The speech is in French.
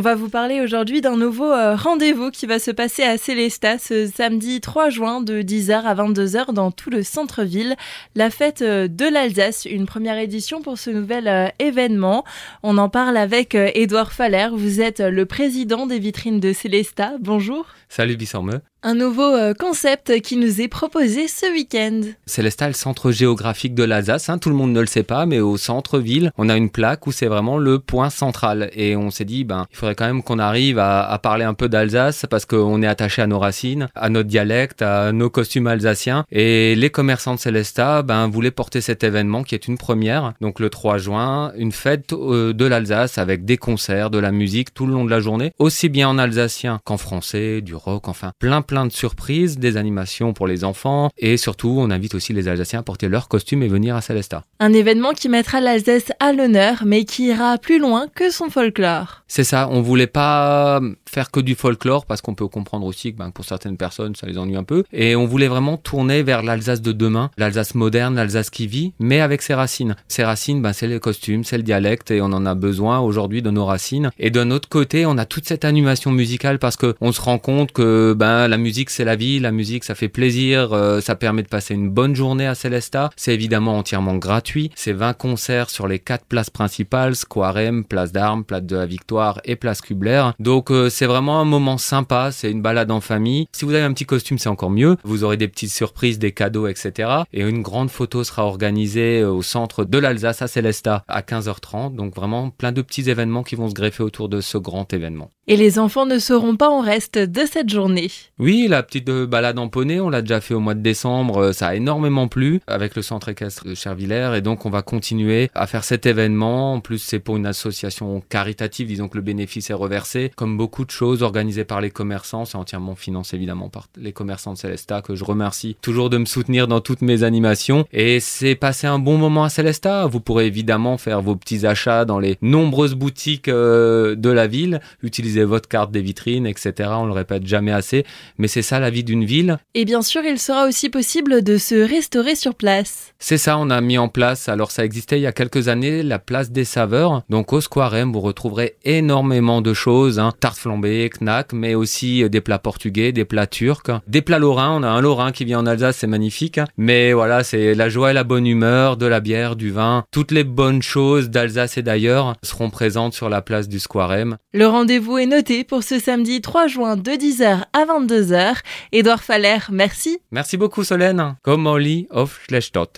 On va vous parler aujourd'hui d'un nouveau euh, rendez-vous qui va se passer à Célestat ce samedi 3 juin de 10h à 22h dans tout le centre-ville. La fête euh, de l'Alsace, une première édition pour ce nouvel euh, événement. On en parle avec Édouard Faller. Vous êtes le président des vitrines de Célestat. Bonjour. Salut Bissormeux. Un nouveau euh, concept qui nous est proposé ce week-end. Célestat, le centre géographique de l'Alsace, hein, tout le monde ne le sait pas, mais au centre-ville, on a une plaque où c'est vraiment le point central. Et on s'est dit, ben, il faudrait quand même qu'on arrive à, parler un peu d'Alsace parce qu'on est attaché à nos racines, à notre dialecte, à nos costumes alsaciens. Et les commerçants de Célestat ben, voulaient porter cet événement qui est une première, donc le 3 juin, une fête euh, de l'Alsace avec des concerts, de la musique tout le long de la journée, aussi bien en alsacien qu'en français, du rock, enfin plein plein de surprises, des animations pour les enfants et surtout on invite aussi les Alsaciens à porter leur costume et venir à Célestat. Un événement qui mettra l'Alsace à l'honneur mais qui ira plus loin que son folklore. C'est ça, on voulait pas faire que du folklore parce qu'on peut comprendre aussi que ben, pour certaines personnes ça les ennuie un peu et on voulait vraiment tourner vers l'Alsace de demain, l'Alsace moderne, l'Alsace qui vit mais avec ses racines. Ses racines, ben, c'est les costumes, c'est le dialecte et on en a besoin aujourd'hui de nos racines. Et d'un autre côté, on a toute cette animation musicale parce que on se rend compte que ben la musique c'est la vie, la musique ça fait plaisir, euh, ça permet de passer une bonne journée à Célestat. C'est évidemment entièrement gratuit. C'est 20 concerts sur les quatre places principales, Square M, Place d'Armes, Place de la Victoire et Place Kubler. Donc euh, c'est vraiment un moment sympa, c'est une balade en famille. Si vous avez un petit costume, c'est encore mieux. Vous aurez des petites surprises, des cadeaux, etc. Et une grande photo sera organisée euh, au centre de l'Alsace à Célestat à 15h30. Donc vraiment plein de petits événements qui vont se greffer autour de ce grand événement. Et les enfants ne seront pas en reste de cette journée. Oui, la petite euh, balade en poney, on l'a déjà fait au mois de décembre, ça a énormément plu avec le centre équestre de Chervillers et donc on va continuer à faire cet événement. En plus, c'est pour une association caritative, disons que le bénéfice est reversé. Comme beaucoup de choses organisées par les commerçants, c'est entièrement financé évidemment par les commerçants de Célestat que je remercie toujours de me soutenir dans toutes mes animations et c'est passé un bon moment à Célestat. Vous pourrez évidemment faire vos petits achats dans les nombreuses boutiques euh, de la ville, utiliser votre carte des vitrines, etc. On le répète jamais assez, mais c'est ça la vie d'une ville. Et bien sûr, il sera aussi possible de se restaurer sur place. C'est ça, on a mis en place, alors ça existait il y a quelques années, la place des saveurs. Donc au Square M, vous retrouverez énormément de choses, hein. tarte flambée, knack, mais aussi euh, des plats portugais, des plats turcs, des plats lorrains. On a un lorrain qui vient en Alsace, c'est magnifique. Mais voilà, c'est la joie et la bonne humeur, de la bière, du vin. Toutes les bonnes choses d'Alsace et d'ailleurs seront présentes sur la place du Square M. Le rendez-vous est noté pour ce samedi 3 juin de 10h à 22h. Édouard Faller, merci. Merci beaucoup Solène. Comme Molly of Schlestot.